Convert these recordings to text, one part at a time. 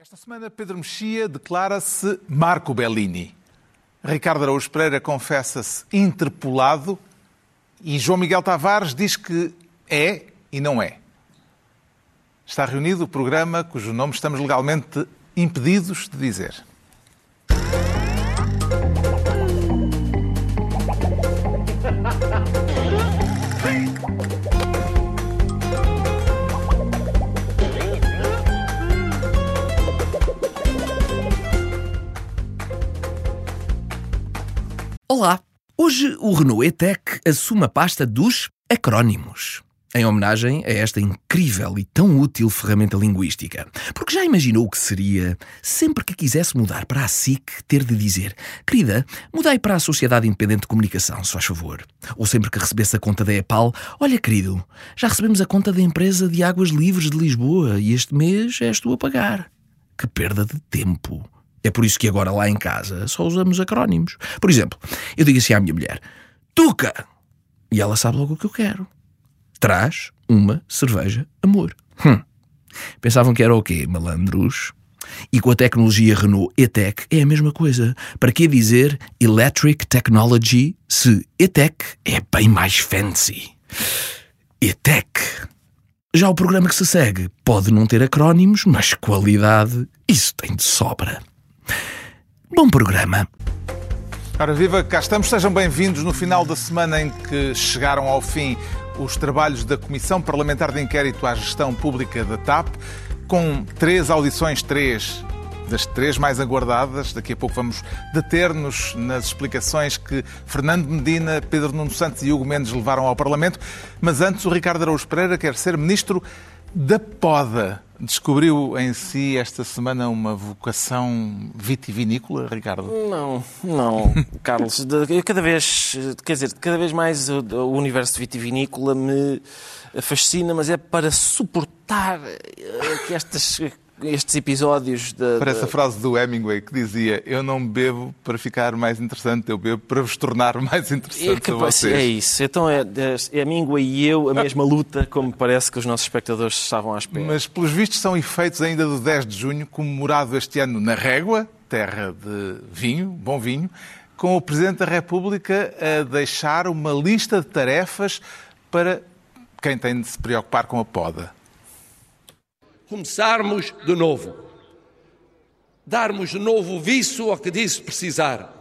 Esta semana, Pedro Mexia declara-se Marco Bellini. Ricardo Araújo Pereira confessa-se interpolado e João Miguel Tavares diz que é e não é. Está reunido o programa cujo nome estamos legalmente impedidos de dizer. Olá! Hoje o Renault E-Tech assume a pasta dos acrónimos. Em homenagem a esta incrível e tão útil ferramenta linguística. Porque já imaginou o que seria, sempre que quisesse mudar para a SIC, ter de dizer: Querida, mudei para a Sociedade Independente de Comunicação, se faz favor. Ou sempre que recebesse a conta da EPAL: Olha, querido, já recebemos a conta da empresa de Águas Livres de Lisboa e este mês és tu a pagar. Que perda de tempo! É por isso que agora lá em casa só usamos acrónimos. Por exemplo, eu digo assim à minha mulher: Tuca! E ela sabe logo o que eu quero. Traz uma cerveja amor. Hum. Pensavam que era o quê, malandros? E com a tecnologia Renault E-Tech é a mesma coisa. Para que dizer Electric Technology se E-Tech é bem mais fancy? E-Tech. Já o programa que se segue pode não ter acrónimos, mas qualidade, isso tem de sobra. Bom programa. Ora viva, cá estamos. Sejam bem-vindos no final da semana em que chegaram ao fim os trabalhos da Comissão Parlamentar de Inquérito à Gestão Pública da TAP, com três audições, três das três mais aguardadas. Daqui a pouco vamos deter-nos nas explicações que Fernando Medina, Pedro Nuno Santos e Hugo Mendes levaram ao Parlamento. Mas antes, o Ricardo Araújo Pereira quer ser Ministro da Poda. Descobriu em si esta semana uma vocação vitivinícola, Ricardo? Não, não, Carlos. Cada vez, quer dizer, cada vez mais o, o universo vitivinícola me fascina, mas é para suportar que estas estes episódios da. Parece a frase do Hemingway que dizia: Eu não bebo para ficar mais interessante, eu bebo para vos tornar mais interessante é, a vocês. É isso. Então é, é Hemingway e eu a mesma luta, como parece que os nossos espectadores estavam à espera. Mas, pelos vistos, são efeitos ainda do 10 de junho, comemorado este ano na Régua, terra de vinho, bom vinho, com o Presidente da República a deixar uma lista de tarefas para quem tem de se preocupar com a poda começarmos de novo. Darmos novo viço ao que disse precisar.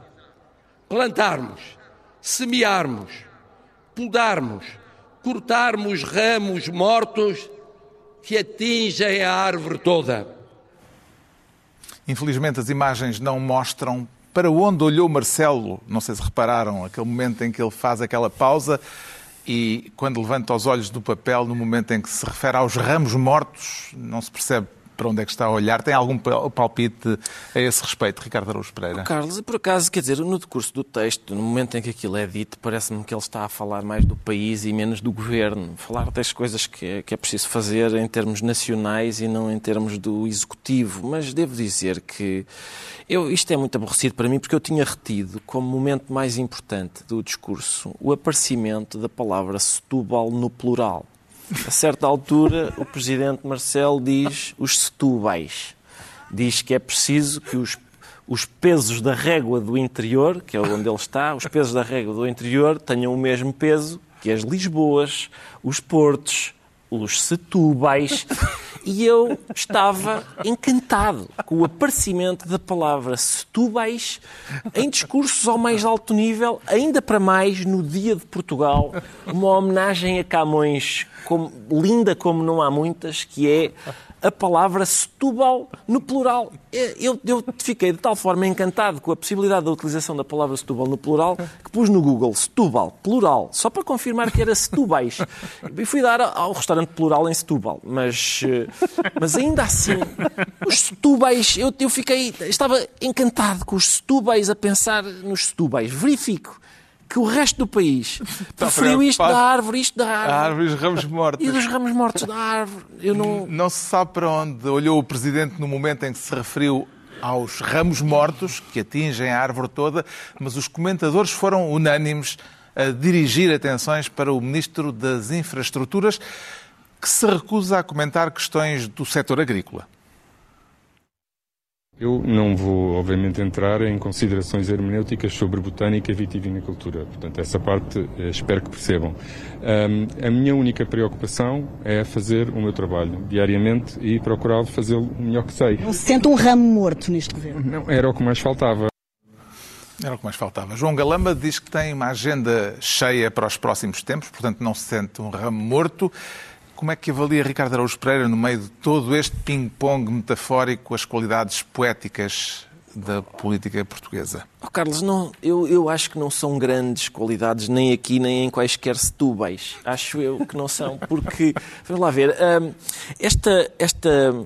Plantarmos, semearmos, podarmos, cortarmos ramos mortos que atingem a árvore toda. Infelizmente, as imagens não mostram para onde olhou Marcelo. Não sei se repararam, aquele momento em que ele faz aquela pausa e quando levanta os olhos do papel, no momento em que se refere aos ramos mortos, não se percebe para onde é que está a olhar. Tem algum palpite a esse respeito, Ricardo Araújo Pereira? Carlos, por acaso, quer dizer, no decurso do texto, no momento em que aquilo é dito, parece-me que ele está a falar mais do país e menos do governo. Falar das coisas que que é preciso fazer em termos nacionais e não em termos do executivo. Mas devo dizer que eu, isto é muito aborrecido para mim porque eu tinha retido como momento mais importante do discurso o aparecimento da palavra Setúbal no plural. A certa altura, o presidente Marcelo diz os setúbais. Diz que é preciso que os, os pesos da régua do interior, que é onde ele está, os pesos da régua do interior tenham o mesmo peso que as Lisboas, os Portos, os Setúbais. E eu estava encantado com o aparecimento da palavra Setúbais em discursos ao mais alto nível, ainda para mais no Dia de Portugal, uma homenagem a Camões como, linda como não há muitas, que é a palavra Setúbal no plural. Eu, eu, fiquei de tal forma encantado com a possibilidade da utilização da palavra Setúbal no plural que pus no Google Setúbal, plural, só para confirmar que era Setúbais. E fui dar ao restaurante plural em Setúbal, mas, eh, mas ainda assim, os Setúbais, eu, eu fiquei, estava encantado com os Setúbais a pensar nos Setúbais. Verifico que o resto do país preferiu isto da árvore, isto da árvore. A árvore e os ramos mortos. E dos ramos mortos da árvore. Eu não... não se sabe para onde olhou o Presidente no momento em que se referiu aos ramos mortos que atingem a árvore toda, mas os comentadores foram unânimes a dirigir atenções para o Ministro das Infraestruturas, que se recusa a comentar questões do setor agrícola. Eu não vou, obviamente, entrar em considerações hermenêuticas sobre botânica e vitivinicultura. Portanto, essa parte eh, espero que percebam. Um, a minha única preocupação é fazer o meu trabalho diariamente e procurar fazê-lo o melhor que sei. Não se sente um ramo morto neste governo? Não, era o que mais faltava. Era o que mais faltava. João Galamba diz que tem uma agenda cheia para os próximos tempos, portanto não se sente um ramo morto. Como é que avalia Ricardo Araújo Pereira, no meio de todo este ping-pong metafórico, as qualidades poéticas da política portuguesa? Oh, Carlos, não, eu, eu acho que não são grandes qualidades nem aqui nem em quaisquer setúbeis. Acho eu que não são, porque, vamos lá ver, hum, esta, esta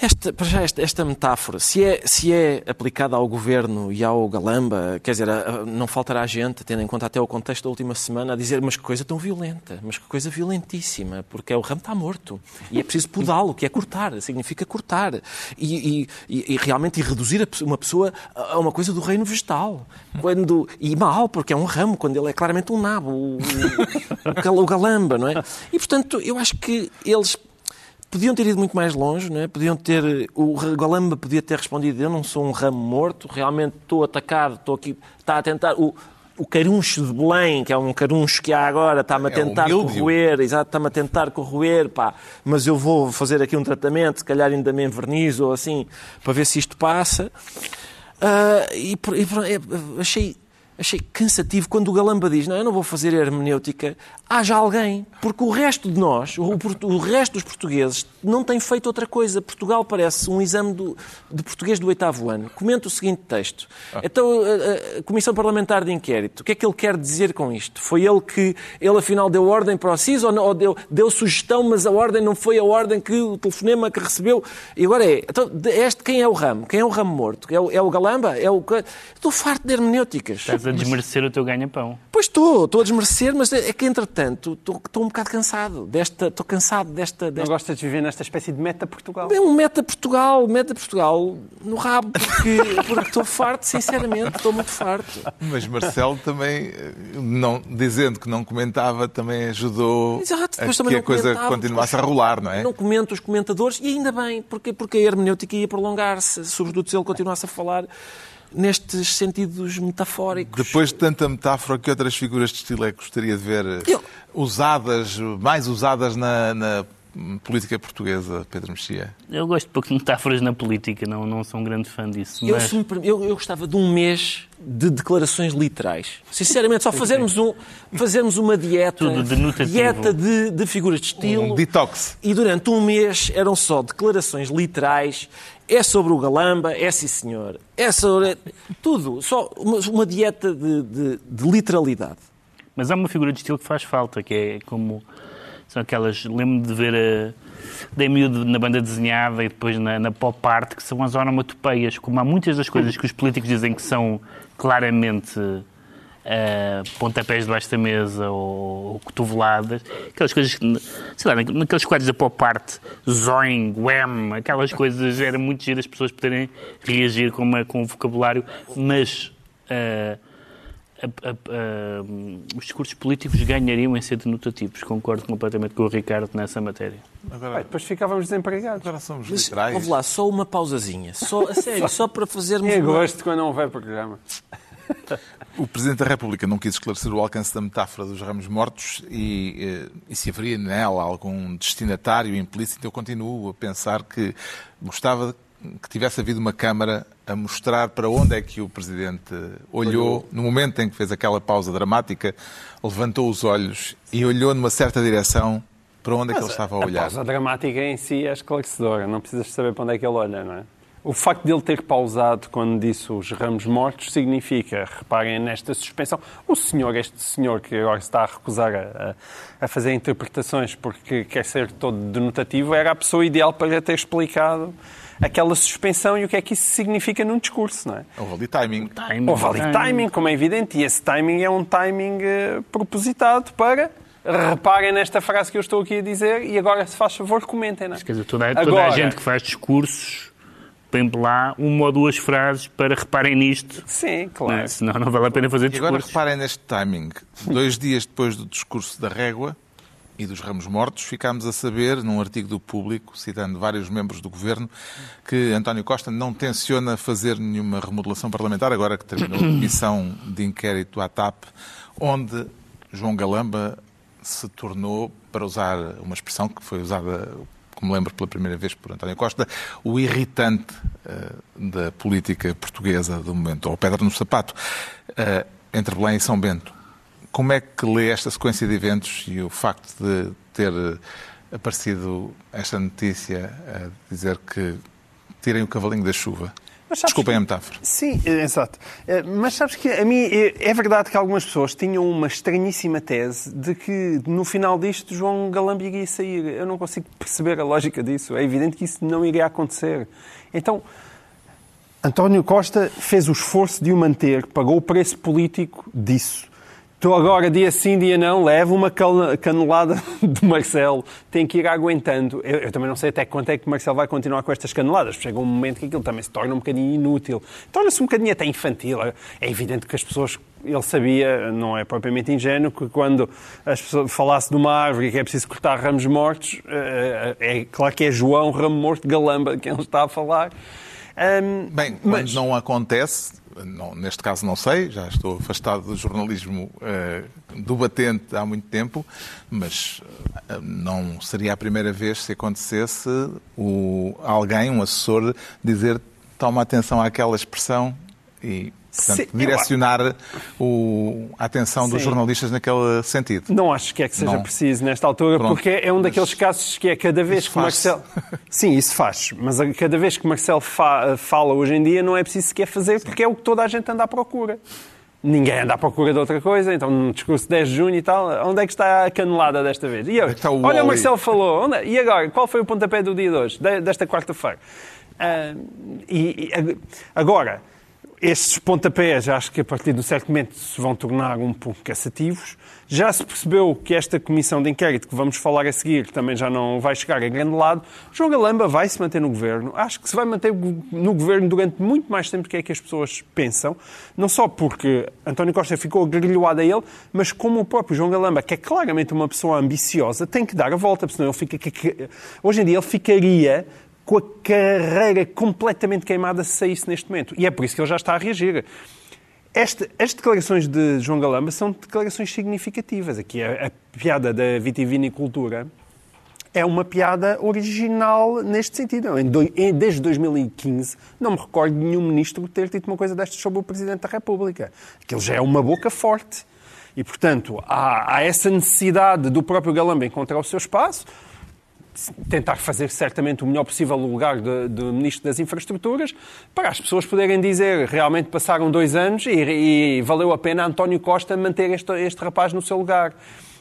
esta, para já, esta, esta, metáfora, se é, se é aplicada ao governo e ao Galamba, quer dizer, não faltará gente, tendo em conta até o contexto da última semana, a dizer mas que coisa tão violenta, mas que coisa violentíssima, porque é o ramo está morto e é preciso podá-lo, que é cortar, significa cortar e, e, e, realmente e reduzir uma pessoa a uma coisa do reino vegetal. Quando, e mal, porque é um ramo, quando ele é claramente um nabo, o, o, o Galamba, não é? E portanto, eu acho que eles podiam ter ido muito mais longe, não é? podiam ter. O Galamba podia ter respondido: Eu não sou um ramo morto, realmente estou atacado, estou aqui. Está a tentar. O, o caruncho de Belém, que é um caruncho que há agora, está-me a é tentar é corroer, exato, está-me a tentar corroer, pá, mas eu vou fazer aqui um tratamento, se calhar ainda me envernizo ou assim, para ver se isto passa. Uh, e, e, achei achei cansativo quando o Galamba diz não, eu não vou fazer hermenêutica, haja alguém, porque o resto de nós, o, o, resto dos portugueses, não tem feito outra coisa. Portugal parece um exame do, de português do oitavo ano. Comenta o seguinte texto. Ah. Então, a, a, Comissão Parlamentar de Inquérito, o que é que ele quer dizer com isto? Foi ele que, ele afinal deu ordem para o CIS ou, não, ou deu, deu sugestão, mas a ordem não foi a ordem que o telefonema que recebeu? E agora é, então, este quem é o ramo? Quem é o ramo morto? É o, é o Galamba? É o, estou farto de hermenêuticas. Estás a desmerecer mas... o teu ganha-pão. Pois estou, estou a desmerecer, mas é que, entretanto, estou, estou um bocado cansado desta, estou cansado desta, desta... Não gostas de viver nesta espécie de meta-Portugal? É um meta-Portugal, meta-Portugal no rabo, porque, porque estou farto, sinceramente, estou muito farto. Mas Marcelo também, não, dizendo que não comentava, também ajudou Exato, a que a coisa continuasse a rolar, não é? Não comento os comentadores, e ainda bem, porque, porque a hermenêutica ia prolongar-se, sobretudo se ele continuasse a falar nestes sentidos metafóricos. Depois de tanta metáfora, que outras figuras de estilo é que gostaria de ver Eu... usadas, mais usadas na, na política portuguesa, Pedro Mexia? Eu gosto de pouco de metáforas na política, não, não sou um grande fã disso. Mas... Eu, eu, eu, gostava de um mês de declarações literais. Sinceramente, só fazermos, um, fazermos uma dieta, de dieta de, de, figuras de estilo. Um detox. E durante um mês eram só declarações literais. É sobre o Galamba, é sim senhor. É sobre. Tudo. Só uma, dieta de, de, de literalidade. Mas há uma figura de estilo que faz falta, que é como são aquelas. Lembro-me de ver a. Dei miúdo na banda desenhada e depois na, na pop art, que são as onomatopeias, como há muitas das coisas que os políticos dizem que são claramente uh, pontapés debaixo da mesa ou, ou cotoveladas, aquelas coisas que, sei lá, naqueles quadros da pop art, zoing, wham, aquelas coisas, era muito giro as pessoas poderem reagir com, uma, com um vocabulário, mas. Uh, a, a, os discursos políticos ganhariam em ser denotativos. Concordo completamente com o Ricardo nessa matéria. Agora, depois ficávamos desempregados. Agora somos Mas, literais. Vamos lá, só uma pausazinha. Só, a sério, só para fazermos... Agosto, uma... quando não houver programa. O Presidente da República não quis esclarecer o alcance da metáfora dos ramos mortos e, eh, e, se haveria nela algum destinatário implícito. Eu continuo a pensar que gostava que tivesse havido uma Câmara a mostrar para onde é que o Presidente olhou, no momento em que fez aquela pausa dramática, levantou os olhos e olhou numa certa direção para onde Mas é que ele estava a olhar. A pausa dramática em si é esclarecedora, não precisas saber para onde é que ele olha, não é? O facto de ele ter pausado quando disse os ramos mortos significa, reparem nesta suspensão, o senhor, este senhor que agora está a recusar a, a fazer interpretações porque quer ser todo denotativo, era a pessoa ideal para ter explicado aquela suspensão e o que é que isso significa num discurso, não é? Houve ali timing. timing. Houve ali timing, como é evidente, e esse timing é um timing uh, propositado para reparem nesta frase que eu estou aqui a dizer e agora, se faz favor, comentem. Não é? Quer dizer, toda, toda agora, a gente que faz discursos tem lá uma ou duas frases para reparem nisto. Sim, claro. Não, senão não vale a pena fazer discursos. E agora reparem neste timing. Dois dias depois do discurso da régua, e dos ramos mortos, ficámos a saber, num artigo do Público, citando vários membros do governo, que António Costa não tenciona fazer nenhuma remodelação parlamentar, agora que terminou a comissão de inquérito à TAP, onde João Galamba se tornou, para usar uma expressão que foi usada, como lembro, pela primeira vez por António Costa, o irritante uh, da política portuguesa do momento, ou pedra no sapato, uh, entre Belém e São Bento. Como é que lê esta sequência de eventos e o facto de ter aparecido esta notícia a dizer que tirem o cavalinho da chuva? Desculpem que... a metáfora. Sim, exato. Eh, mas sabes que a mim é, é verdade que algumas pessoas tinham uma estranhíssima tese de que no final disto João Galamba iria sair. Eu não consigo perceber a lógica disso. É evidente que isso não iria acontecer. Então, António Costa fez o esforço de o manter, pagou o preço político disso. Estou agora, dia sim, dia não, levo uma canelada de Marcelo, tem que ir aguentando. Eu, eu, também não sei até quanto é que Marcelo vai continuar com estas caneladas. Chega um momento que aquilo também se torna um bocadinho inútil. Torna-se um bocadinho até infantil. É evidente que as pessoas, ele sabia, não é propriamente ingênuo, que quando as pessoas falasse de uma árvore que é preciso cortar ramos mortos, eh, é claro que é João Ramo Morto Galamba quem ele está a falar. Um, Bem, quando mas... não acontece, não, neste caso não sei, já estou afastado do jornalismo uh, do batente há muito tempo, mas uh, não seria a primeira vez se acontecesse o, alguém, um assessor, dizer toma atenção àquela expressão e Portanto, Sim, direcionar o, a atenção Sim. dos jornalistas naquele sentido. Não acho que é que seja não. preciso nesta altura, Pronto. porque é um daqueles casos que é cada vez que Marcelo. Sim, isso faz. Mas cada vez que Marcelo fa... fala hoje em dia não é preciso sequer fazer, Sim. porque é o que toda a gente anda à procura. Ninguém anda à procura de outra coisa, então no discurso de 10 de junho e tal, onde é que está a canelada desta vez? E é o olha, o Marcelo falou, onde... É? e agora, qual foi o pontapé do dia de hoje, desta quarta-feira? Uh, e, e agora, estes pontapés, acho que a partir de um certo momento se vão tornar um pouco cansativos. Já se percebeu que esta comissão de inquérito que vamos falar a seguir também já não vai chegar a grande lado. João Galamba vai se manter no governo. Acho que se vai manter no governo durante muito mais tempo do que é que as pessoas pensam. Não só porque António Costa ficou agrilhoado a ele, mas como o próprio João Galamba, que é claramente uma pessoa ambiciosa, tem que dar a volta, porque senão ele fica. Hoje em dia ele ficaria com a carreira completamente queimada se saísse neste momento. E é por isso que ele já está a reagir. Este, as declarações de João Galamba são declarações significativas. Aqui a, a piada da vitivinicultura é uma piada original neste sentido. Em, em, desde 2015 não me recordo de nenhum ministro ter dito uma coisa destas sobre o Presidente da República. Aquilo já é uma boca forte. E, portanto, há, há essa necessidade do próprio Galamba encontrar o seu espaço tentar fazer certamente o melhor possível no lugar de, de, Ministro das Infraestruturas, para as pessoas poderem dizer realmente passaram dois anos e, e valeu a pena António Costa manter este, este rapaz no seu lugar.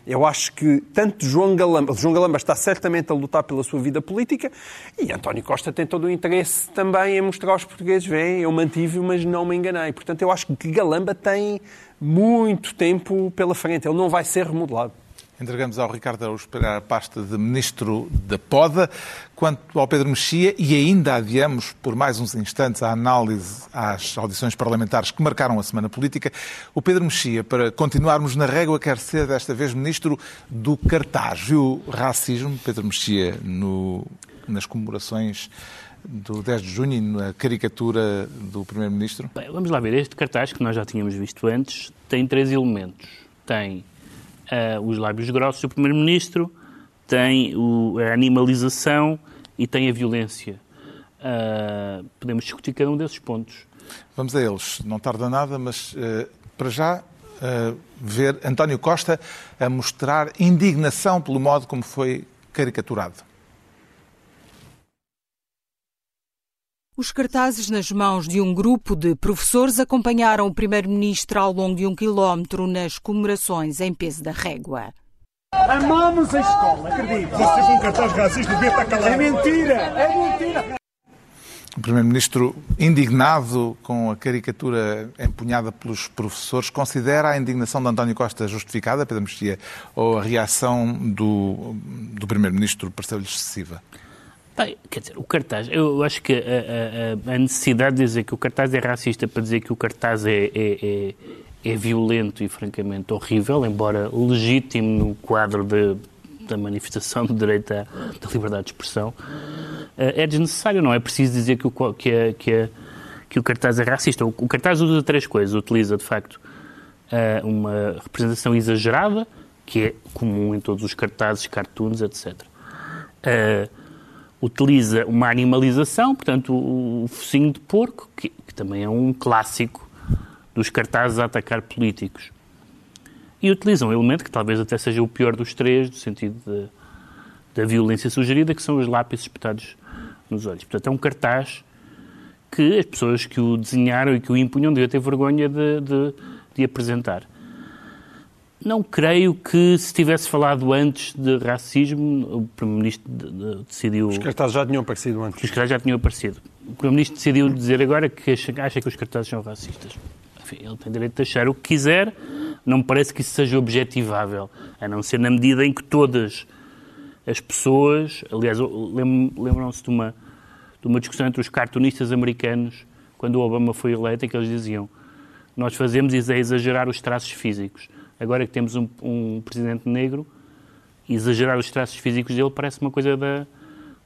Eu acho que tanto João Galamba, João Galamba está certamente a lutar pela sua vida política e António Costa tem todo o interesse também em mostrar aos portugueses, vem, eu mantive, mas não me enganei. Portanto, eu acho que Galamba tem muito tempo pela frente, ele não vai ser remodelado. Entregamos ao Ricardo Araújo a pasta de Ministro da Poda. Quanto ao Pedro Mexia, e ainda adiamos por mais uns instantes a análise às audições parlamentares que marcaram a semana política, o Pedro Mexia, para continuarmos na régua, quer ser desta vez Ministro do Cartaz. Viu racismo, Pedro Mexia, no, nas comemorações do 10 de junho na caricatura do Primeiro-Ministro? Vamos lá ver. Este cartaz, que nós já tínhamos visto antes, tem três elementos. Tem uh, os lábios grossos do Primeiro-Ministro, tem o, a animalização e tem a violência. Uh, podemos discutir cada um desses pontos. Vamos a eles. Não tarda nada, mas uh, para já ver António Costa a mostrar indignação pelo modo como foi caricaturado. Os cartazes nas mãos de um grupo de professores acompanharam o primeiro-ministro ao longo de um quilómetro nas comemorações em peso da régua. Amamos a escola, acredito. Você com um cartaz racista devia estar calado. É mentira, é mentira. O Primeiro-Ministro, indignado com a caricatura empunhada pelos professores, considera a indignação de António Costa justificada, Pedro Mexia, ou a reação do, do Primeiro-Ministro pareceu-lhe excessiva? Quer dizer, o cartaz, eu acho que a, a, a, necessidade de dizer que o cartaz é racista para dizer que o cartaz é, é, é, é violento e francamente horrível, embora legítimo no quadro de, da manifestação do direito à, da liberdade de expressão, é desnecessário. Não é preciso dizer que o, que é, que é, que o cartaz é racista. O, o cartaz usa três coisas. Utiliza, de facto, uma representação exagerada, que é comum em todos os cartazes, cartoons, etc. Uh, utiliza uma animalização, portanto, o, o focinho de porco, que, que, também é um clássico dos cartazes a atacar políticos. E utiliza um elemento que talvez até seja o pior dos três, no sentido de, da violência sugerida, que são os lápis espetados nos olhos. Portanto, é um cartaz que as pessoas que o desenharam e que o impunham deviam ter vergonha de, de, de apresentar. Não creio que se tivesse falado antes de racismo, o Primeiro-Ministro decidiu. Os cartazes já tinham aparecido antes. Os cartazes já tinham aparecido. O Primeiro-Ministro decidiu dizer agora que acha que os cartazes são racistas. Enfim, ele tem direito de achar o que quiser, não me parece que isso seja objetivável, a não ser na medida em que todas as pessoas. Aliás, lembram-se de uma, de uma discussão entre os cartunistas americanos, quando o Obama foi eleito, em que eles diziam: Nós fazemos é exagerar os traços físicos agora que temos um, um presidente negro, exagerar os traços físicos dele parece uma coisa da,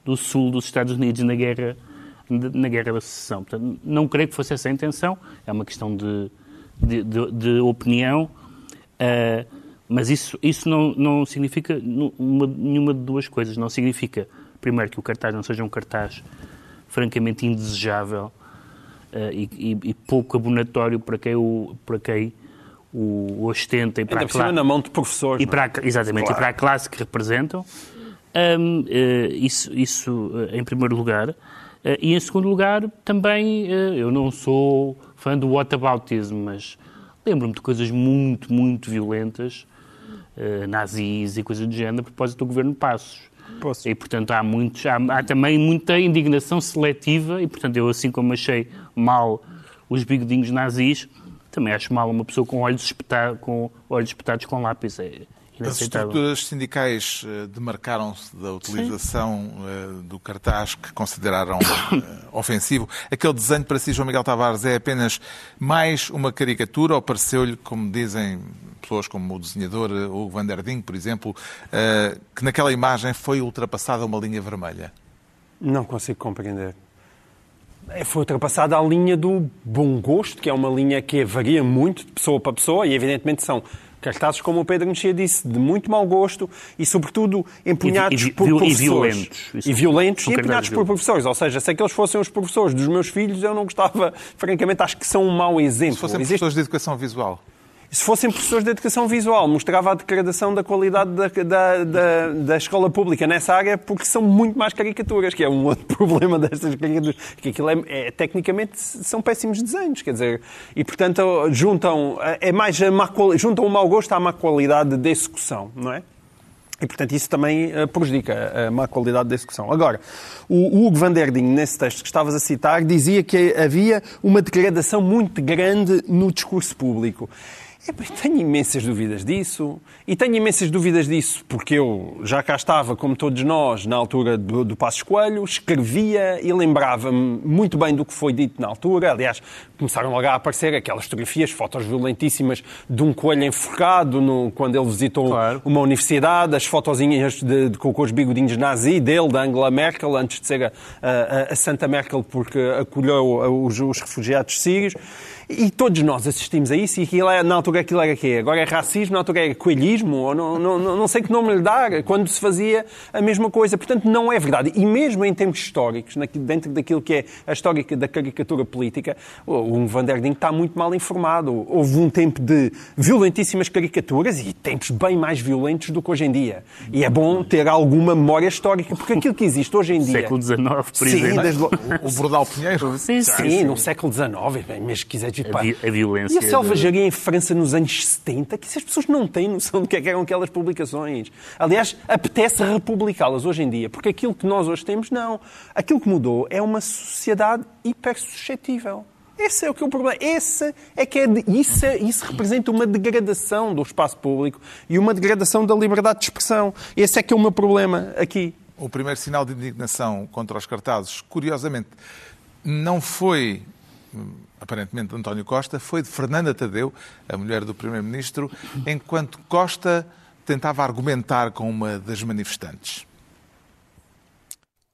do sul dos Estados Unidos na guerra, na guerra da secessão. Portanto, não creio que fosse essa a intenção, é uma questão de, de, de, de opinião, uh, mas isso, isso não, não significa uma, nenhuma de duas coisas. Não significa, primeiro, que o cartaz não seja um cartaz francamente indesejável uh, e, e, pouco abonatório para quem, o, para quem o ostenta e para Ainda a classe... na mão de professores. E para a, exatamente, claro. e para a classe que representam. Um, uh, isso, isso uh, em primeiro lugar. Uh, e em segundo lugar, também, eu não sou fã do whataboutism, mas lembro-me de coisas muito, muito violentas, nazis e coisas do género, a propósito do governo Passos. Posso. E, portanto, há, muitos, há, há também muita indignação seletiva, e, portanto, eu, assim como achei mal os bigodinhos nazis, também acho mal uma pessoa com olhos, espetados, com olhos espetados com lápis. É As estruturas sindicais eh, demarcaram-se da utilização Sim. Eh, do cartaz que consideraram eh, ofensivo. Aquele desenho para si, João Miguel Tavares, é apenas mais uma caricatura ou pareceu-lhe, como dizem pessoas como o desenhador Hugo van der Ding, por exemplo, que naquela imagem foi ultrapassada uma linha vermelha? Não consigo compreender. É, foi ultrapassada a linha do bom gosto, que é uma linha que varia muito de pessoa para pessoa e, evidentemente, são cartazes, como o Pedro Mexia disse, de muito mau gosto e, sobretudo, empunhados e, e, por professores. E violentos. e violentos e empunhados por professores. Ou seja, se aqueles fossem os professores dos meus filhos, eu não gostava, francamente, acho que são um mau exemplo. Se fossem Existe... professores de educação visual se fossem professores de educação visual, mostrava a degradação da qualidade da, da, da, da, escola pública nessa área, porque são muito mais caricaturas, que é um outro problema destas caricaturas. Que aquilo é, é, tecnicamente são péssimos desenhos, quer dizer, e portanto juntam, é mais má, juntam o mau gosto à má qualidade de execução, não é? E, portanto, isso também uh, prejudica a má qualidade da execução. Agora, o Hugo van der Ding, nesse texto que estavas a citar, dizia que havia uma degradação muito grande no discurso público. É, tenho imensas dúvidas disso. E tenho imensas dúvidas disso porque eu já cá estava, como todos nós, na altura do, do Passos Coelho, escrevia e lembrava-me muito bem do que foi dito na altura. Aliás, começaram logo a aparecer aquelas fotografias, fotos violentíssimas de um coelho enforcado no, quando ele visitou claro. uma universidade, as fotozinhas de, de, com, com os bigodinhos nazi dele, da Angela Merkel, antes de ser a, a, a Santa Merkel, porque acolheu os, os refugiados sírios. E todos nós assistimos a isso e aquilo é, na altura aquilo era quê? Agora é racismo, na altura é coelhismo, ou não, não, não sei que nome lhe dar, quando se fazia a mesma coisa. Portanto, não é verdade. E mesmo em termos históricos, dentro daquilo que é a história da caricatura política, o Van der Ding está muito mal informado. Houve um tempo de violentíssimas caricaturas e tempos bem mais violentos do que hoje em dia. E é bom ter alguma memória histórica, porque aquilo que existe hoje em dia... Século XIX, por sim, exemplo. Desde... O Bordal Pinheiro. Sim, sim, sim, no século XIX, mesmo que a, vi a violência. E a selvageria em França nos anos 70, que essas pessoas não têm noção do que, é que eram aquelas publicações. Aliás, apetece republicá-las hoje em dia, porque aquilo que nós hoje temos, não. Aquilo que mudou é uma sociedade hiper suscetível. Esse é o que é o problema. Esse é que é de, isso, é, isso representa uma degradação do espaço público e uma degradação da liberdade de expressão. Esse é que é o meu problema aqui. O primeiro sinal de indignação contra os cartazes, curiosamente, não foi aparentemente de António Costa, foi de Fernanda Tadeu, a mulher do Primeiro-Ministro, enquanto Costa tentava argumentar com uma das manifestantes.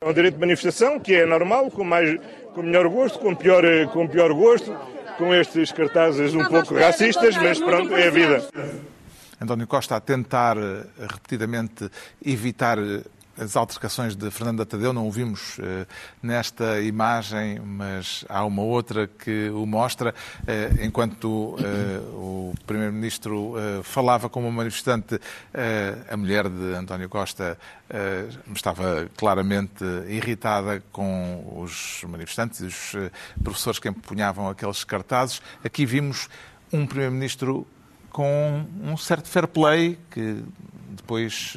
É um direito de manifestação que é normal, com, mais, com melhor gosto, com pior, com pior gosto, com estes cartazes um pouco racistas, mas pronto, é a vida. António Costa a tentar eh, repetidamente evitar eh, as altercações de Fernando Tadeu, não o vimos uh, nesta imagem, mas há uma outra que o mostra, uh, enquanto uh, o Primeiro-Ministro falava com uma manifestante, a mulher de António Costa estava claramente irritada com os manifestantes e os professores que empunhavam aqueles cartazes. Aqui vimos um Primeiro-Ministro com um certo fair play que depois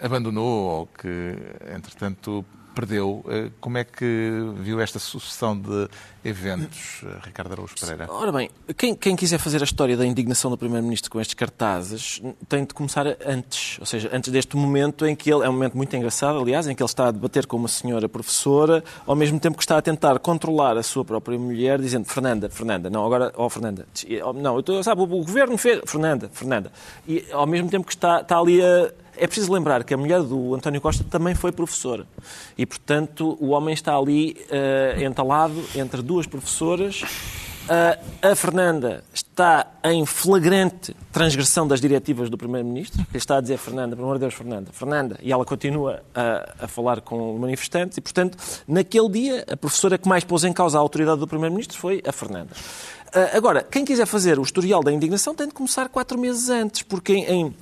abandonou ou que, entretanto, perdeu. Eh, como é que viu esta sucessão de eventos, eh, Ricardo Araújo Pereira? Ora bem, quem, quem quiser fazer a história da indignação do Primeiro-Ministro com estes cartazes tem de começar antes, ou seja, antes deste momento em que ele, é um momento muito engraçado, aliás, em que ele está a debater com uma senhora professora, ao mesmo tempo que está a tentar controlar a sua própria mulher, dizendo Fernanda, Fernanda, não, agora, oh Fernanda, não, eu estou, sabe, o, o governo fez, Fernanda, Fernanda, e ao mesmo tempo que está, está ali a é preciso lembrar que a mulher do António Costa também foi professora. E, portanto, o homem está ali uh, entalado entre duas professoras. Uh, a Fernanda está em flagrante transgressão das diretivas do Primeiro-Ministro. Ele está a dizer, Fernanda, pelo amor de Deus, Fernanda, Fernanda. E ela continua a, a falar com manifestantes. E, portanto, naquele dia, a professora que mais pôs em causa a autoridade do Primeiro-Ministro foi a Fernanda. Ah, agora, quem quiser fazer o historial da indignação tem de começar quatro meses antes, porque em,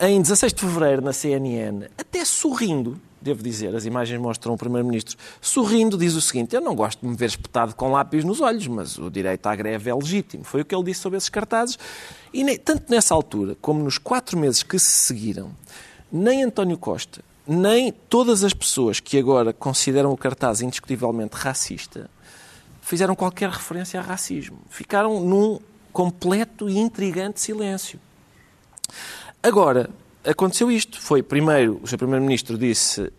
em 16 de fevereiro, na CNN, até sorrindo, devo dizer, as imagens mostram o Primeiro-Ministro sorrindo, diz o seguinte: Eu não gosto de me ver espetado com lápis nos olhos, mas o direito à greve é legítimo. Foi o que ele disse sobre esses cartazes. E nem, tanto nessa altura, como nos quatro meses que se seguiram, nem António Costa, nem todas as pessoas que agora consideram o cartaz indiscutivelmente racista fizeram qualquer referência a racismo. Ficaram num completo e intrigante silêncio. Agora, aconteceu isto. Foi primeiro, o Sr. Primeiro-Ministro disse uh,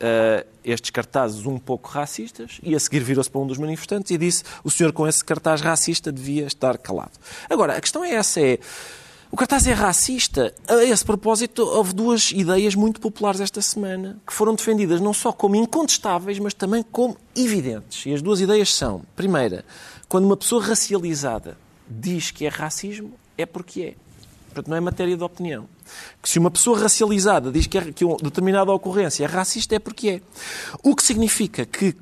estes cartazes um pouco racistas e a seguir virou-se para um dos manifestantes e disse o senhor com esse cartaz racista devia estar calado. Agora, a questão é essa, é o cartaz é racista. A esse propósito, houve duas ideias muito populares esta semana que foram defendidas não só como incontestáveis, mas também como evidentes. E as duas ideias são: primeira, quando uma pessoa racializada diz que é racismo, é porque é. Portanto, não é matéria de opinião. Que se uma pessoa racializada diz que, é, que uma determinada ocorrência é racista, é porque é. O que significa que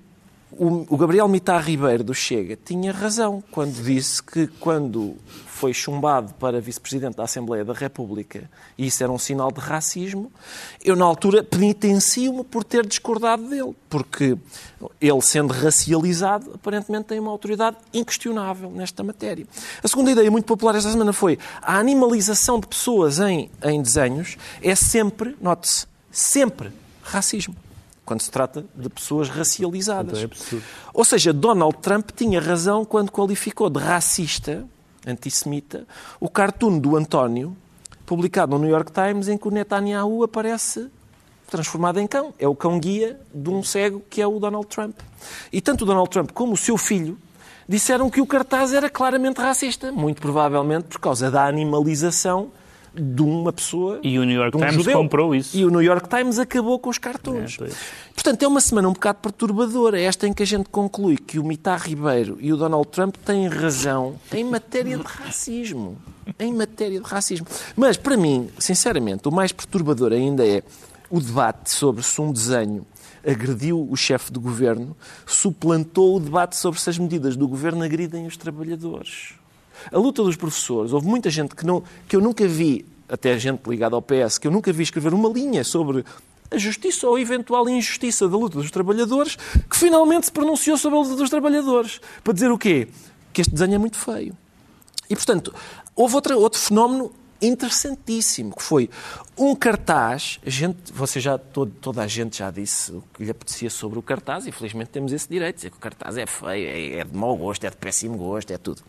o, Gabriel Mitar Ribeiro do Chega tinha razão quando disse que quando foi chumbado para vice-presidente da Assembleia da República e isso era um sinal de racismo, eu na altura penitencio-me por ter discordado dele, porque ele sendo racializado aparentemente tem uma autoridade inquestionável nesta matéria. A segunda ideia muito popular esta semana foi a animalização de pessoas em, em desenhos é sempre, note-se, sempre racismo quando se trata de pessoas racializadas. Então é Ou seja, Donald Trump tinha razão quando qualificou de racista, antissemita, o cartoon do António, publicado no New York Times, em que o Netanyahu aparece transformado em cão. É o cão-guia de um cego que é o Donald Trump. E tanto o Donald Trump como o seu filho disseram que o cartaz era claramente racista, muito provavelmente por causa da animalização de uma pessoa. E o New York um Times judeu. comprou isso. E o New York Times acabou com os cartões. É, Portanto, é uma semana um bocado perturbadora, esta em que a gente conclui que o Mitar Ribeiro e o Donald Trump têm razão em matéria de racismo. Em matéria de racismo. Mas, para mim, sinceramente, o mais perturbador ainda é o debate sobre se um desenho agrediu o chefe de governo, suplantou o debate sobre se as medidas do governo agridem os trabalhadores. A luta dos professores, houve muita gente que, não, que eu nunca vi, até gente ligada ao PS, que eu nunca vi escrever uma linha sobre a justiça ou a eventual injustiça da luta dos trabalhadores, que finalmente se pronunciou sobre a luta dos trabalhadores. Para dizer o quê? Que este desenho é muito feio. E, portanto, houve outra, outro fenómeno interessantíssimo, que foi um cartaz, a gente, você já, todo, toda a gente já disse o que lhe apetecia sobre o cartaz, e felizmente temos esse direito, dizer que o cartaz é feio, é, é de mau gosto, é de péssimo gosto, é tudo.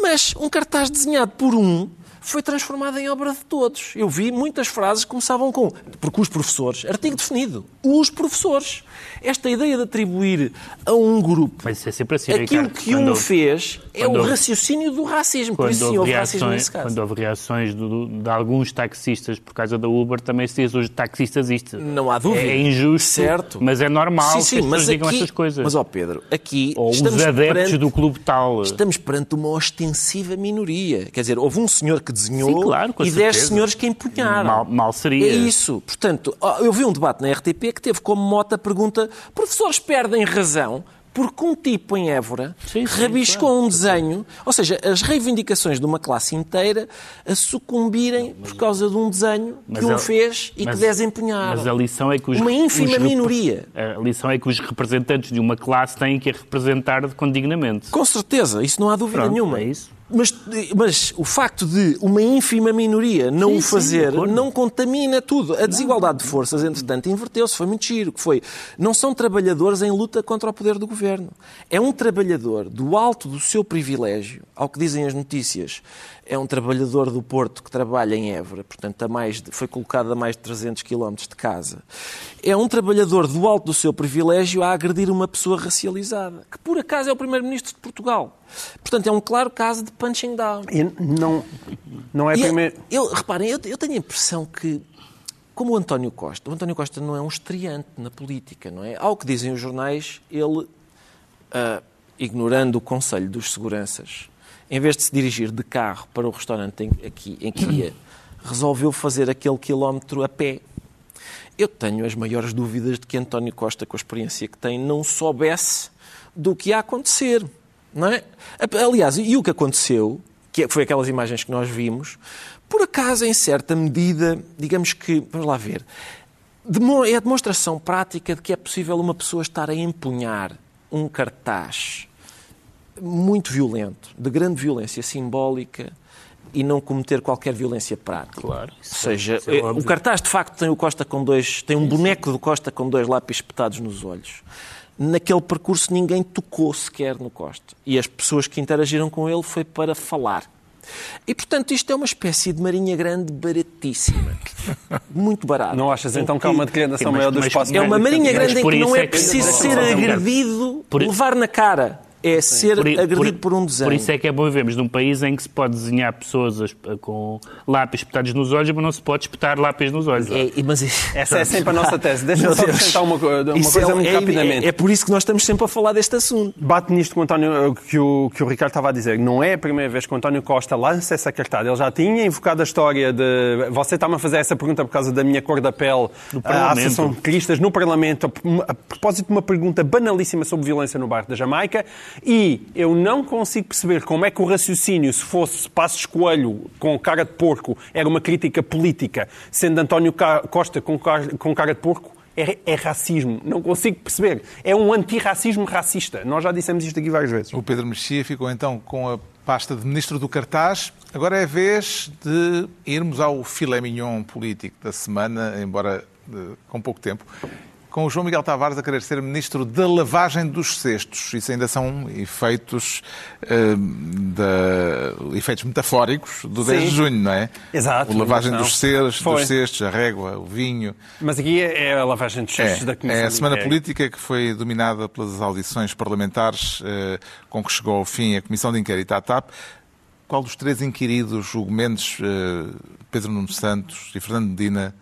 Mas um cartaz desenhado por um foi transformado em obra de todos. Eu vi muitas frases que começavam com porque os professores, artigo definido, os professores. Esta ideia de atribuir a um grupo Mas é sempre assim, aquilo Ricardo, que um fez é o raciocínio do racismo. Por isso sim, houve racismo nesse caso. Quando houve reações do- de alguns taxistas por causa da Uber, também se diz hoje taxistas isto. Não há dúvida. É injusto, Certo. mas é normal Sim, que sim, as mas pessoas digam aqui, estas coisas. Mas, ó Pedro, aqui Ou estamos os adeptos perante, do clube tal. estamos perante uma ostensiva minoria. Quer dizer, houve um senhor que desenhou Sim, claro, e dez certeza. senhores que empunharam. Mal, mal seria. É isso. Portanto, eu vi um debate na RTP que teve como mote a pergunta professores perdem razão porque um tipo em Évora Sim, sim, rabiscou um desenho, ou seja, as reivindicações de uma classe inteira a sucumbirem por causa de um desenho Mas que um a- fez e mas- que dez empunharam. Mas a lição é que os, Uma ínfima os minoria. A lição é que os representantes de uma classe têm que a representar com dignamente. Com certeza, isso não há dúvida Pronto, nenhuma. é isso. Mas, mas o facto de uma ínfima minoria não Sim, o sim, fazer acordo. não contamina tudo. A desigualdade de forças, entretanto, inverteu-se. Foi muito giro. Que foi, não são trabalhadores em luta contra o poder do governo. É um trabalhador do alto do seu privilégio, ao que dizem as notícias, é um trabalhador do Porto que trabalha em Évora, portanto, a mais de- foi colocado a mais de 300 quilómetros de casa. É um trabalhador do alto do seu privilégio a agredir uma pessoa racializada, que por acaso é o Primeiro-Ministro de Portugal. Portanto, é um claro caso de punching down. E não, não é E primeiro. eu, reparem, eu, eu tenho a impressão que, como o António Costa, o António Costa não é um estreante na política, não é? Ao que dizem os jornais, ele, ah, ignorando o conselho dos seguranças, em vez de se dirigir de carro para o restaurante em, aqui, em que ia, resolveu fazer aquele quilómetro a pé. Eu tenho as maiores dúvidas de que António Costa, com a experiência que tem, não soubesse do que ia acontecer. Não é? Aliás, e o que aconteceu, que foi aquelas imagens que nós vimos, por acaso, em certa medida, digamos que, vamos lá ver, é a demonstração prática de que é possível uma pessoa estar a empunhar um cartaz muito violento, de grande violência simbólica e não cometer qualquer violência prática. Claro. Ou seja, isso é eh, o cartaz de facto tem o Costa com dois, tem um boneco do Costa com dois lápis espetados nos olhos. Naquele percurso ninguém tocou sequer no Costa. E as pessoas que interagiram com ele foi para falar. E portanto isto é uma espécie de marinha grande baratíssima. Muito barata. Não achas então que há uma degradação Sim, maior do espaço É uma marinha grande em que não é é preciso ser agredido, levar na cara. É ser Por, agredido por, um desenho. Por isso é que é bom vivermos num país em que se pode desenhar pessoas as- com lápis espetados nos olhos, mas não se pode espetar lápis nos olhos. É, mas Essa é sempre a nossa tese. Deixa-me só acrescentar uma, uma Isso coisa é, muito é- rapidamente. É, é por isso que nós estamos sempre a falar deste assunto. Bate nisto com o António, que o, que o Ricardo estava a dizer. Não é a primeira vez que o António Costa lança essa cartada. Ele já tinha invocado a história de. Você está-me a fazer essa pergunta por causa da minha cor da pele. No à Parlamento. Associação de Cristas no Parlamento, a, a propósito de uma pergunta banalíssima sobre violência no bairro da Jamaica. E eu não consigo perceber como é que o raciocínio, se fosse Passos Coelho com cara de porco, era uma crítica política, sendo António Costa com cara, de porco. É, é racismo. Não consigo perceber. É um antirracismo racista. Nós já dissemos isto aqui várias vezes. O Pedro Mexia ficou então com a pasta de ministro do cartaz. Agora é a vez de irmos ao filé mignon político da semana, embora eh, com pouco tempo, com o João Miguel Tavares a querer ser ministro da lavagem dos cestos. Isso ainda são efeitos, eh, da- efeitos metafóricos do 10 de Sim. junho, não é? Exato, A lavagem dos, cestos, dos cestos, a régua, o vinho. Mas aqui é a lavagem de cestos da É, Comissão. é a semana de política que foi dominada pelas audições parlamentares eh, com que chegou ao fim a Comissão de Inquérito à TAP. Qual dos três inquiridos, Hugo Mendes, eh, Pedro Nuno Santos e Fernando Medina,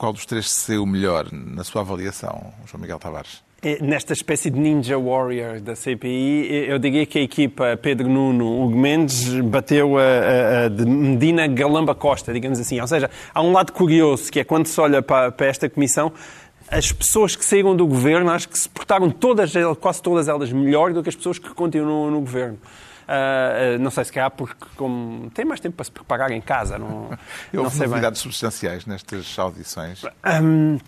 qual dos três se saiu melhor na sua avaliação, João Miguel Tavares? É, Nesta espécie de ninja warrior da CPI, eu diria que a equipa Pedro Nuno Hugo Mendes bateu a, a- a de Medina Galamba Costa, digamos assim. Ou seja, há um lado curioso, que é quando se olha para, para esta comissão, as pessoas que saíram do governo, acho que se portaram todas, quase todas elas melhor do que as pessoas que continuam no governo. Ah, não sei se calhar porque como, tem mais tempo para se preparar em casa. Não, não Houve sei bem. novidades substanciais nestas audições? Hum,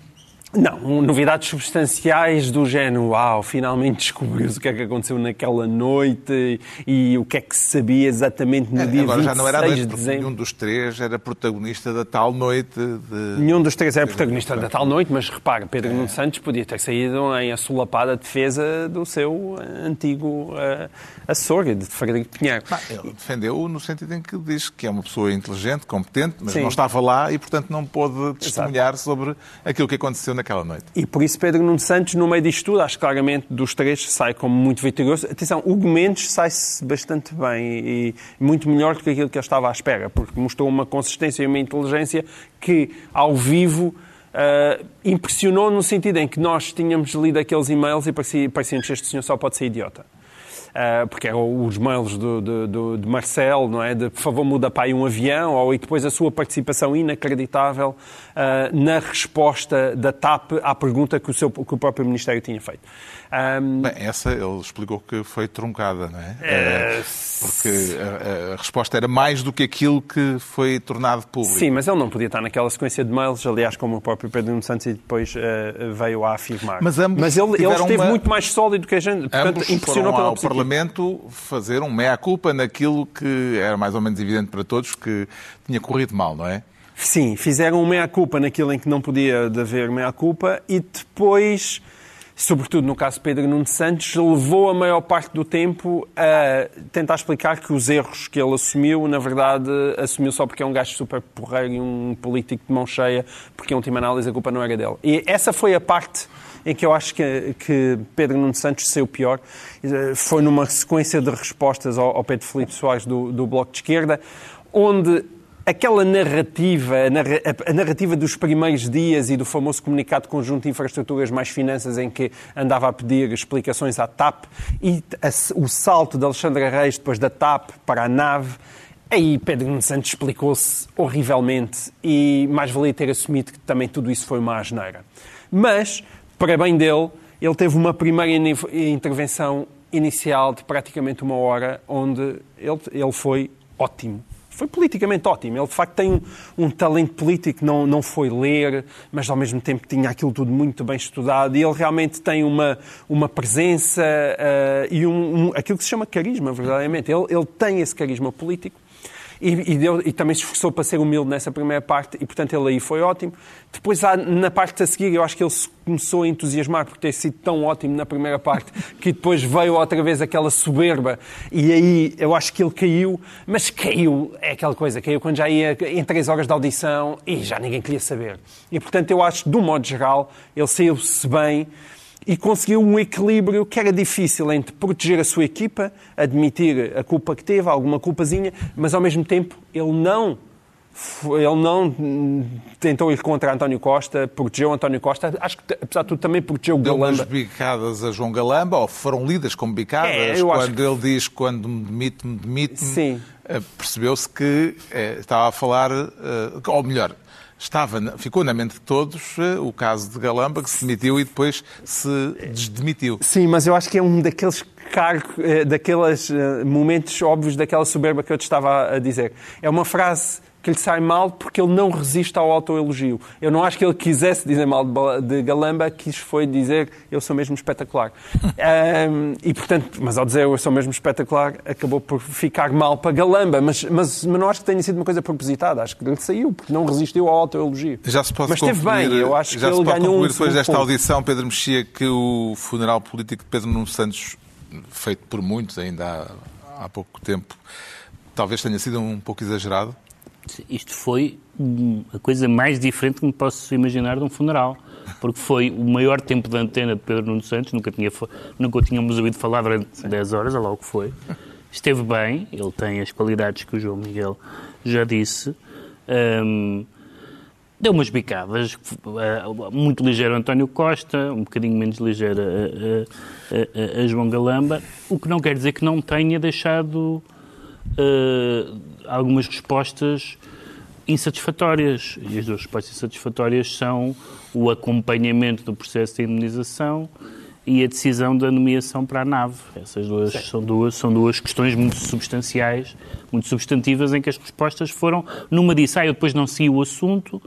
não, novidades substanciais do género, uau, finalmente descobriu-se o que é que aconteceu naquela noite e, o que é que se sabia exatamente no dia É, Agora 26 já não era noite, de dezembro. nenhum dos três era protagonista da tal noite de... Nenhum dos três era protagonista da tal noite, mas repara, Pedro Nuno Santos podia ter saído em assolapada defesa do seu antigo uh, assessor, de Frederico Pinheiro. Ah, Ele defendeu no sentido em que diz que é uma pessoa inteligente, competente, mas Sim. não estava lá e, portanto, não pôde testemunhar sobre aquilo que aconteceu naquela noite. E por isso Pedro Nuno Santos, no meio disto tudo, acho claramente dos três sai como muito vitorioso. Atenção, Hugo Mendes sai-se bastante bem e muito melhor do que aquilo que eu estava à espera, porque mostrou uma consistência e uma inteligência que, ao vivo, uh, impressionou no sentido em que nós tínhamos lido aqueles e-mails e parecia que este senhor só pode ser idiota. Uh, porque eram os mails do, do, do, de Marcel, não é? De por favor muda aí um avião, ou e depois a sua participação inacreditável uh, na resposta da TAP à pergunta que o, seu, que o próprio Ministério tinha feito. Um... Bem, essa ele explicou que foi truncada, não é? é... Porque a, a, resposta era mais do que aquilo que foi tornado público. Sim, mas ele não podia estar naquela sequência de mails, aliás, como o próprio Pedro Nuno Santos e depois uh, veio a afirmar. Mas, ambos mas ele, ele esteve uma... muito mais sólido que a gente, portanto, ambos impressionou foram ao Parlamento fazer um meia-culpa naquilo que era mais ou menos evidente para todos que tinha corrido mal, não é? Sim, fizeram meia-culpa naquilo em que não podia haver meia-culpa e depois sobretudo no caso de Pedro Nuno Santos, levou a maior parte do tempo a tentar explicar que os erros que ele assumiu, na verdade, assumiu só porque é um gajo super porreiro e um político de mão cheia, porque em última análise a culpa não era dele. E essa foi a parte em que eu acho que, que Pedro Nuno Santos saiu pior. Foi numa sequência de respostas ao, ao Pedro Felipe Soares do, do Bloco de Esquerda, onde aquela narrativa, a narrativa dos primeiros dias e do famoso comunicado conjunto de infraestruturas mais finanças em que andava a pedir explicações à TAP e o salto de Alexandre Reis depois da TAP para a nave, aí Pedro Nuno Santos explicou-se horrivelmente e mais valia ter assumido que também tudo isso foi uma asneira. Mas, para bem dele, ele teve uma primeira intervenção inicial de praticamente uma hora, onde ele, ele foi ótimo foi politicamente ótimo. Ele, de facto, tem um, um, talento político, não, não foi ler, mas ao mesmo tempo tinha aquilo tudo muito bem estudado. E ele realmente tem uma, uma presença uh, e um, um, aquilo que se chama carisma, verdadeiramente. Ele, ele tem esse carisma político e, e, deu, e, também se esforçou para ser humilde nessa primeira parte e, portanto, ele aí foi ótimo. Depois, na parte a seguir, eu acho que ele se começou a entusiasmar por ter sido tão ótimo na primeira parte que depois veio outra vez aquela soberba e aí eu acho que ele caiu, mas caiu, é aquela coisa, caiu quando já ia em três horas de audição e já ninguém queria saber. E, portanto, eu acho, de um modo geral, ele saiu-se bem e conseguiu um equilíbrio que era difícil entre proteger a sua equipa, admitir a culpa que teve, alguma culpazinha, mas ao mesmo tempo ele não ele não tentou ir contra António Costa, protegeu António Costa, acho que apesar de tudo também protegeu Deu Galamba. Deu bicadas a João Galamba, ou foram lidas como bicadas, é, quando que... ele diz quando me demite, me demite, eh, percebeu-se que é, estava a falar, eh, ou melhor, estava, ficou na mente de todos eh, o caso de Galamba, que se demitiu e depois se desdemitiu. Sim, mas eu acho que é um daqueles cargos, eh, daqueles eh, momentos óbvios daquela soberba que eu te estava a dizer. É uma frase que lhe sai mal porque ele não resiste ao autoelogio. Eu não acho que ele quisesse dizer mal de Galamba, quis foi dizer eu sou mesmo espetacular. um, e portanto, mas ao dizer eu sou mesmo espetacular, acabou por ficar mal para Galamba, mas, mas, mas não acho que tenha sido uma coisa propositada, acho que ele saiu porque não resistiu ao autoelogio. Já se pode mas esteve bem, eu acho já que ele ganhou um depois desta ponto. audição, Pedro Mexia, que o funeral político de Pedro Nuno Santos, feito por muitos ainda há, há pouco tempo, talvez tenha sido um pouco exagerado? Isto foi a coisa mais diferente que me posso imaginar de um funeral. Porque foi o maior tempo de antena de Pedro Nuno Santos, nunca, tinha, nunca o tínhamos ouvido falar durante Sim. 10 horas, olha lá o que foi. Esteve bem, ele tem as qualidades que o João Miguel já disse. Um, deu umas bicadas, muito ligeiro António Costa, um bocadinho menos ligeiro a, a, a, a João Galamba, o que não quer dizer que não tenha deixado uh, algumas respostas insatisfatórias. E as duas respostas insatisfatórias são o acompanhamento do processo de indemnização e a decisão da nomeação para a nave. Essas duas são duas, são duas questões muito substanciais, muito substantivas, em que as respostas foram. Numa disse, ah, eu depois não segui o assunto,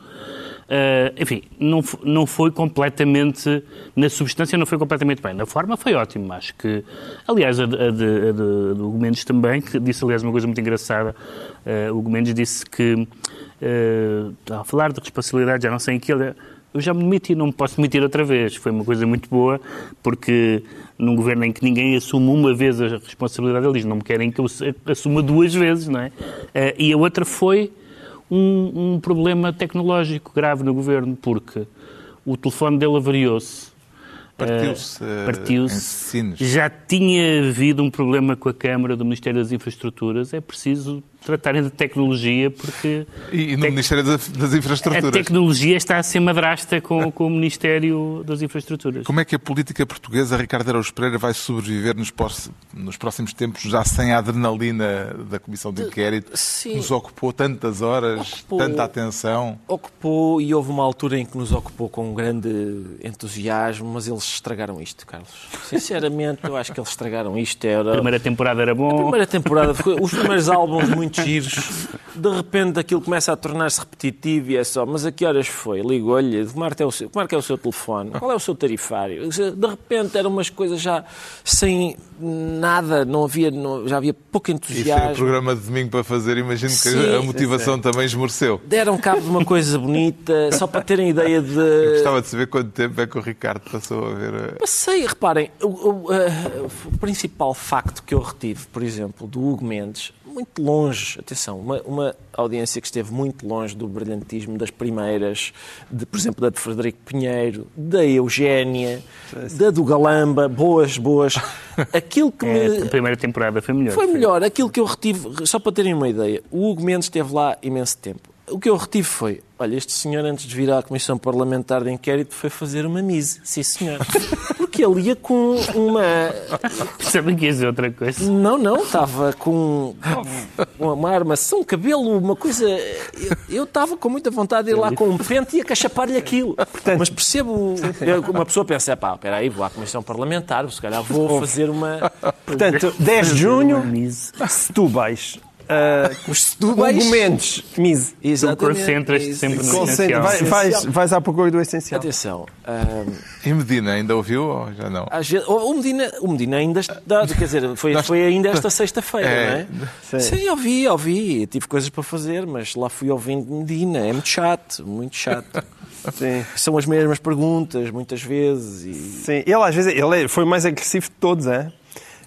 enfim, não, não foi completamente, na substância não foi completamente bem. Na forma foi ótimo, acho que, aliás, a a de, a de, Mendes também, que disse, aliás, uma coisa muito engraçada, uh, o Hugo Mendes disse que, uh, a falar de responsabilidade, já não sei em que ele eu já me demiti, não me posso demitir outra vez. Foi uma coisa muito boa, porque num governo em que ninguém assume uma vez a responsabilidade, eles não me querem que eu assuma duas vezes, não é? E a outra foi um, um problema tecnológico grave no governo, porque o telefone dele avariou-se. Partiu-se, Uh, partiu-se. Já tinha havido um problema com a Câmara do Ministério das Infraestruturas. É preciso tratarem de tecnologia porque E, no Tec- Ministério das, das a Infraestruturas. tecnologia está a ser madrasta com, com o Ministério das Infraestruturas. Como é que a política portuguesa, Ricardo Araújo Pereira, vai sobreviver nos, pós- nos próximos tempos, já sem a adrenalina da Comissão de Inquérito, sim. que nos ocupou tantas horas, Ocupou. tanta atenção? Ocupou e houve uma altura em que nos ocupou com um grande entusiasmo, mas eles estragaram isto, Carlos. Sinceramente, eu acho que eles estragaram isto. Era... A primeira temporada era A bom. primeira temporada, os primeiros álbuns muito giros, de repente aquilo começa a tornar-se repetitivo e é só, mas a que horas foi? Ligo-lhe, como é, que é o seu, é que é o seu telefone? Qual é o seu tarifário? De repente eram umas coisas já sem nada, não havia, não- já havia pouco E foi o entusiasmo. programa de domingo para fazer, imagino que Sim. a motivação também esmoreceu. Deram cabo de uma coisa bonita, só para terem ideia de. Gostava de saber quanto tempo é que o Ricardo passou a ver. Passei, reparem, o, o- eh, o principal facto que eu retive, por exemplo, do Hugo Mendes, muito longe, atenção, uma, uma audiência que esteve muito longe do brilhantismo das primeiras, de, por exemplo, da de Frederico Pinheiro, da Eugénia, da do Galamba, boas, boas. Aquilo que É, me, a primeira temporada foi melhor. foi melhor. Aquilo que eu retive, só para terem uma ideia, o Hugo Mendes esteve lá imenso tempo. O que eu retive foi, olha, este senhor antes de vir à Comissão Parlamentar de Inquérito foi fazer uma mise. Sim, senhor. Porque ele ia com uma... Sabem que ia dizer outra coisa. Não, não, estava com uma armação, cabelo, uma coisa... eu- estava com muita vontade de ir lá com um pente e acachapar-lhe aquilo. Mas percebo, uma pessoa pensa, pá, espera aí, vou à Comissão Parlamentar, se calhar vou fazer uma... Portanto, 10 de junho. Setúbais. Uh, Os setúbais. Hugo Mendes, Mise. Tu Exatamente. concentras-te sempre no Concentra- essencial. vai- vais, vais à procura do essencial. Atenção, E Medina, ainda ouviu ou já não? Às vezes, o, Medina, o Medina ainda está, quer dizer, foi, foi ainda esta sexta-feira, É. não Sim. é? Sim, ouvi, ouvi, tive coisas para fazer, mas lá fui ouvindo Medina, é muito chato, muito chato. Sim. São as mesmas perguntas, muitas vezes, e Sim, ele às vezes ele é- foi o mais agressivo de todos, é?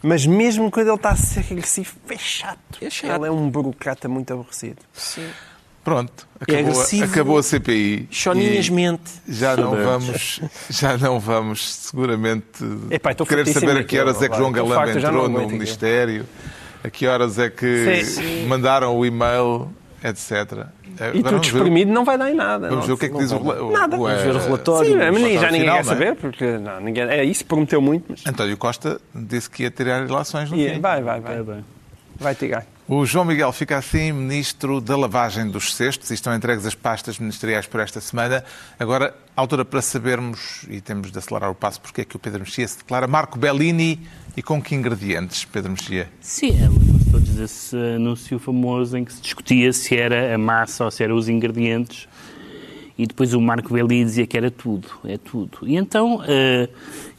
Mas mesmo quando ele está a ser agressivo, é chato. É chato. Ele é um burocrata muito aborrecido. sim. Pronto, acabou, a- agressivo. acabou a CPI. Choninhas e mente. Já não vamos, já não vamos seguramente Epá, querer saber a que horas é que. João Galamba não entrou no. Ministério, a que horas é que Sim. mandaram o e-mail, etc. E tudo vamos ver- espremido não vai dar em nada. Vamos ver o que é que diz o, rela- o, Nada. Vamos ver o eh, relatório. Sim, já ninguém quer não é? saber, porque ninguém, é isso, prometeu muito, mas António Costa disse que ia tirar relações no E- fim. vai, vai, vai. É bem. Vai tirar. O João Miguel fica assim ministro da lavagem dos cestos e estão entregues as pastas ministeriais por esta semana. Agora, altura para sabermos, e temos de acelerar o passo, porque é que o Pedro Mexia se declara Marco Bellini e com que ingredientes, Pedro Mexia? Sim, desse anúncio famoso em que se discutia se era a massa ou se eram os ingredientes e depois o Marco Belli dizia que era tudo, é tudo. E então eh,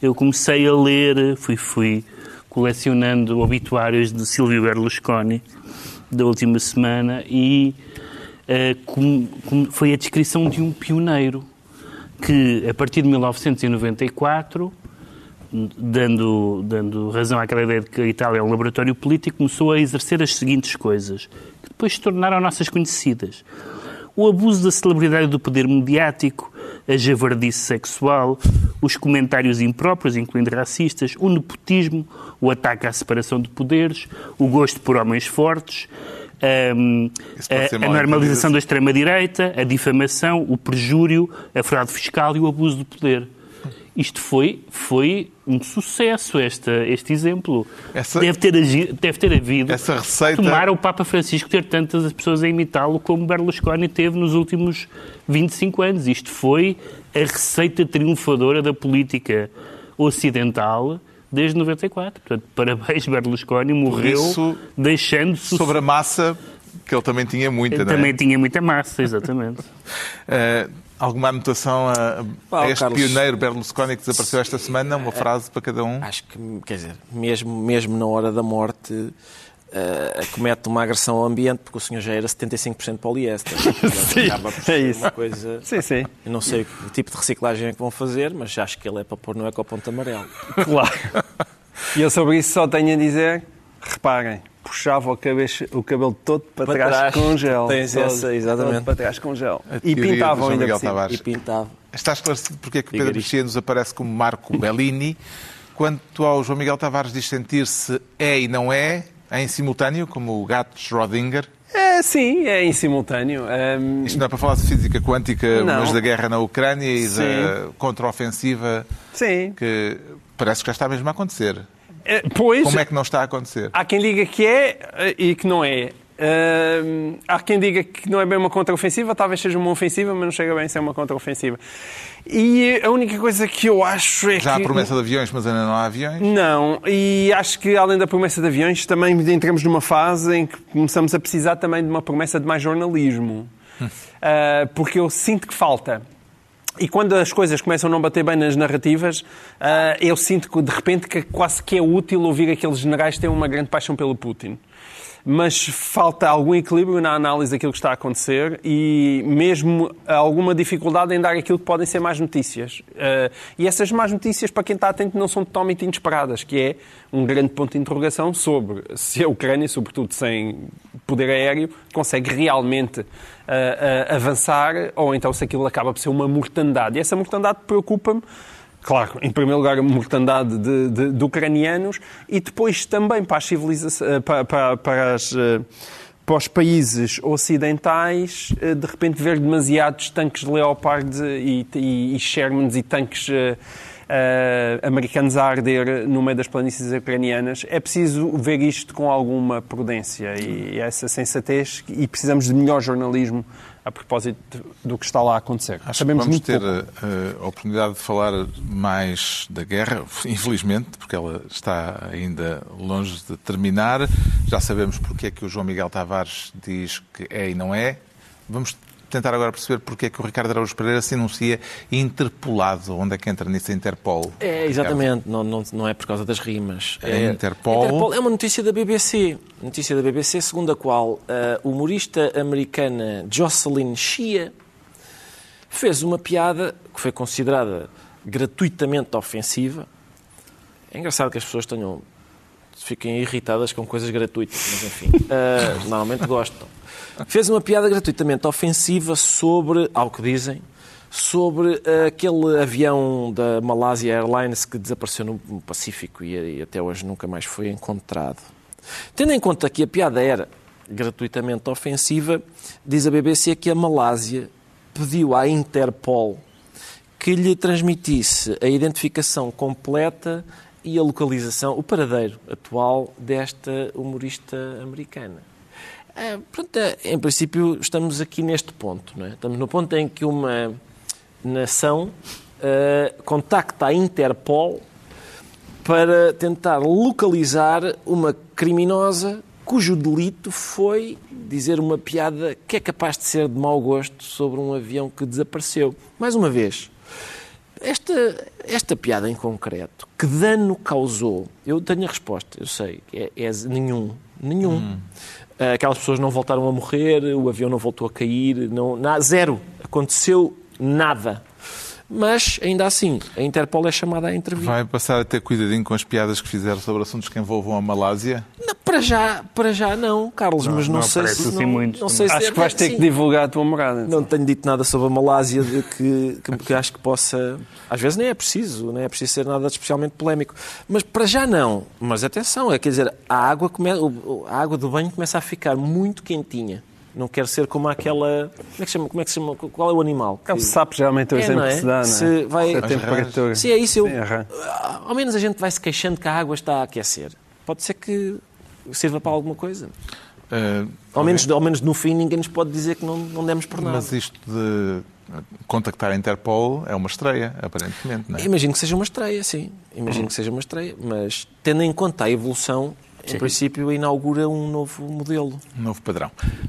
eu comecei a ler, fui, fui colecionando obituários de Silvio Berlusconi da última semana e eh, foi a descrição de um pioneiro que, a partir de 1994, dando, dando razão àquela ideia de que a Itália é um laboratório político, começou a exercer as seguintes coisas, que depois se tornaram nossas conhecidas. O abuso da celebridade do poder mediático, a javardice sexual, os comentários impróprios, incluindo racistas, o nepotismo, o ataque à separação de poderes, o gosto por homens fortes, hum, a, a mal normalização da extrema-direita, a difamação, o perjúrio, a fraude fiscal e o abuso do poder. Isto foi, foi um sucesso, esta, este exemplo. Essa- deve, ter agi- deve ter havido. Essa receita- Tomara o Papa Francisco ter tantas pessoas a imitá-lo como Berlusconi teve nos últimos 25 anos. Isto foi a receita triunfadora da política ocidental desde 94. Portanto, parabéns, Berlusconi, morreu isso, deixando Sobre a massa, que ele também tinha muita, não é? Também tinha muita massa, exatamente. Eh, alguma anotação a, Pá, este Carlos- pioneiro Berlusconi que desapareceu esta semana? Uma frase para cada um? Acho que, quer dizer, mesmo, mesmo na hora da morte, eh, comete uma agressão ao ambiente, porque o senhor já era 75% poliéster. Sim, é isso. Uma coisa... Sim, sim. Eu não sei o tipo de reciclagem é que vão fazer, mas acho que ele é para pôr no ecoponto amarelo. Claro. E eu sobre isso só tenho a dizer, reparem, puxava o, o cabelo todo para, Para trás, trás. com gel. Tens Todo, essa, exatamente. para trás com gel. E pintavam ainda Miguel por cima. Tavares. E pintava. Está esclarecido porque é que Pedro Mexia nos aparece como Marco Bellini. Quanto ao João Miguel Tavares diz sentir-se é e não é, em simultâneo, como o gato Schrödinger. É, sim, é em simultâneo. Um... Isto não é para falar de física quântica, Não. mas da guerra na Ucrânia e Sim. da contraofensiva Sim. que parece que já está mesmo a acontecer. É, pois, Como é que não está a acontecer? há quem diga que é eh, e que não é. Hum, há quem diga que não é bem uma contraofensiva, talvez seja uma ofensiva, mas não chega bem a ser uma contraofensiva. E a única coisa que eu acho é Já há que... promessa de aviões, mas ainda não há aviões. Não, e acho que além da promessa de aviões, também entramos numa fase em que começamos a precisar também de uma promessa de mais jornalismo. Ah, porque eu sinto que falta. E quando as coisas começam a não bater bem nas narrativas, ah, eu sinto que de repente que quase que é útil ouvir aqueles generais que têm uma grande paixão pelo Putin. Mas falta algum equilíbrio na análise daquilo que está a acontecer e mesmo alguma dificuldade em dar aquilo que podem ser más notícias. Ah, e essas más notícias, para quem está atento, não são totalmente inesperadas, que é um grande ponto de interrogação sobre se a Ucrânia, sobretudo sem poder aéreo, consegue realmente ah, ah, avançar ou então se aquilo acaba por ser uma mortandade. E essa mortandade preocupa-me. Claro, em primeiro lugar, a mortandade de, de- de ucranianos e depois também para, eh, para, para- para as, eh, para os países ocidentais, eh, de repente ver demasiados tanques Leopard e, e, e Shermans e tanques eh, americanos a arder no meio das planícies ucranianas. É preciso ver isto com alguma prudência e essa sensatez e precisamos de melhor jornalismo a propósito do que está lá a acontecer. Acho Sabemos que vamos ter pouco. eh, a oportunidade de falar mais da guerra, infelizmente, porque ela está ainda longe de terminar. Já sabemos porque é que o João Miguel Tavares diz que é e não é. Vamos tentar agora perceber porque é que o Ricardo Araújo Pereira se anuncia interpolado. Onde é que entra nisso a Interpol? É, exatamente, não, não, não é por causa das rimas. É Interpol. é uma notícia da BBC. Notícia da BBC, segundo a qual a humorista americana Jocelyn Shea fez uma piada que foi considerada gratuitamente ofensiva. É engraçado que as pessoas tenham fiquem irritadas com coisas gratuitas, mas enfim, ah, normalmente gostam. Fez uma piada gratuitamente ofensiva sobre, ao que dizem, sobre aquele avião da Malaysia Airlines que desapareceu no Pacífico e até hoje nunca mais foi encontrado. Tendo em conta que a piada era gratuitamente ofensiva, diz a BBC que a Malásia pediu à Interpol que lhe transmitisse a identificação completa e a localização, o paradeiro atual desta humorista americana. Ah, pronto, ah, em princípio, estamos aqui neste ponto. Não é? Estamos no ponto em que uma nação ah, contacta a Interpol para tentar localizar uma criminosa cujo delito foi dizer uma piada que é capaz de ser de mau gosto sobre um avião que desapareceu. Mais uma vez, esta, esta piada em concreto, que dano causou? Eu tenho a resposta, eu sei, é, é nenhum. Nenhum. Ah, Aquelas pessoas não voltaram a morrer, o avião não voltou a cair, não, na- zero. Aconteceu nada. Mas, ainda assim, a Interpol é chamada a intervir. Vai passar a ter cuidadinho com as piadas que fizeram sobre assuntos que envolvam a Malásia? Não, para já, para já não, Carlos, mas não, não sei aparece se assim não, muito não sei se Acho que vais ter sim. que divulgar a tua morada. Não tenho dito nada sobre a Malásia de que, que, que acho que possa. Às vezes nem é preciso, nem é preciso ser nada especialmente polémico. Mas para já não. Mas atenção, é quer dizer, a água, come, a água do banho começa a ficar muito quentinha. Não quero ser como aquela. Como é que, chama, como é que se chama? Qual é o animal? É o sapo, geralmente é o É, exemplo é? que se dá, não é? Se vai- a temperatura. Se é isso, eu, Sim, aham. ao menos a gente vai se queixando que a água está a aquecer. Pode ser que sirva para alguma coisa. Eh, Ao menos, ao menos no fim ninguém nos pode dizer que não, não demos por nada. Mas isto de contactar a Interpol é uma estreia, aparentemente, não é? Imagino que seja uma estreia, sim. Imagino que seja uma estreia. Mas tendo em conta a evolução, em princípio inaugura um novo modelo. Um novo padrão.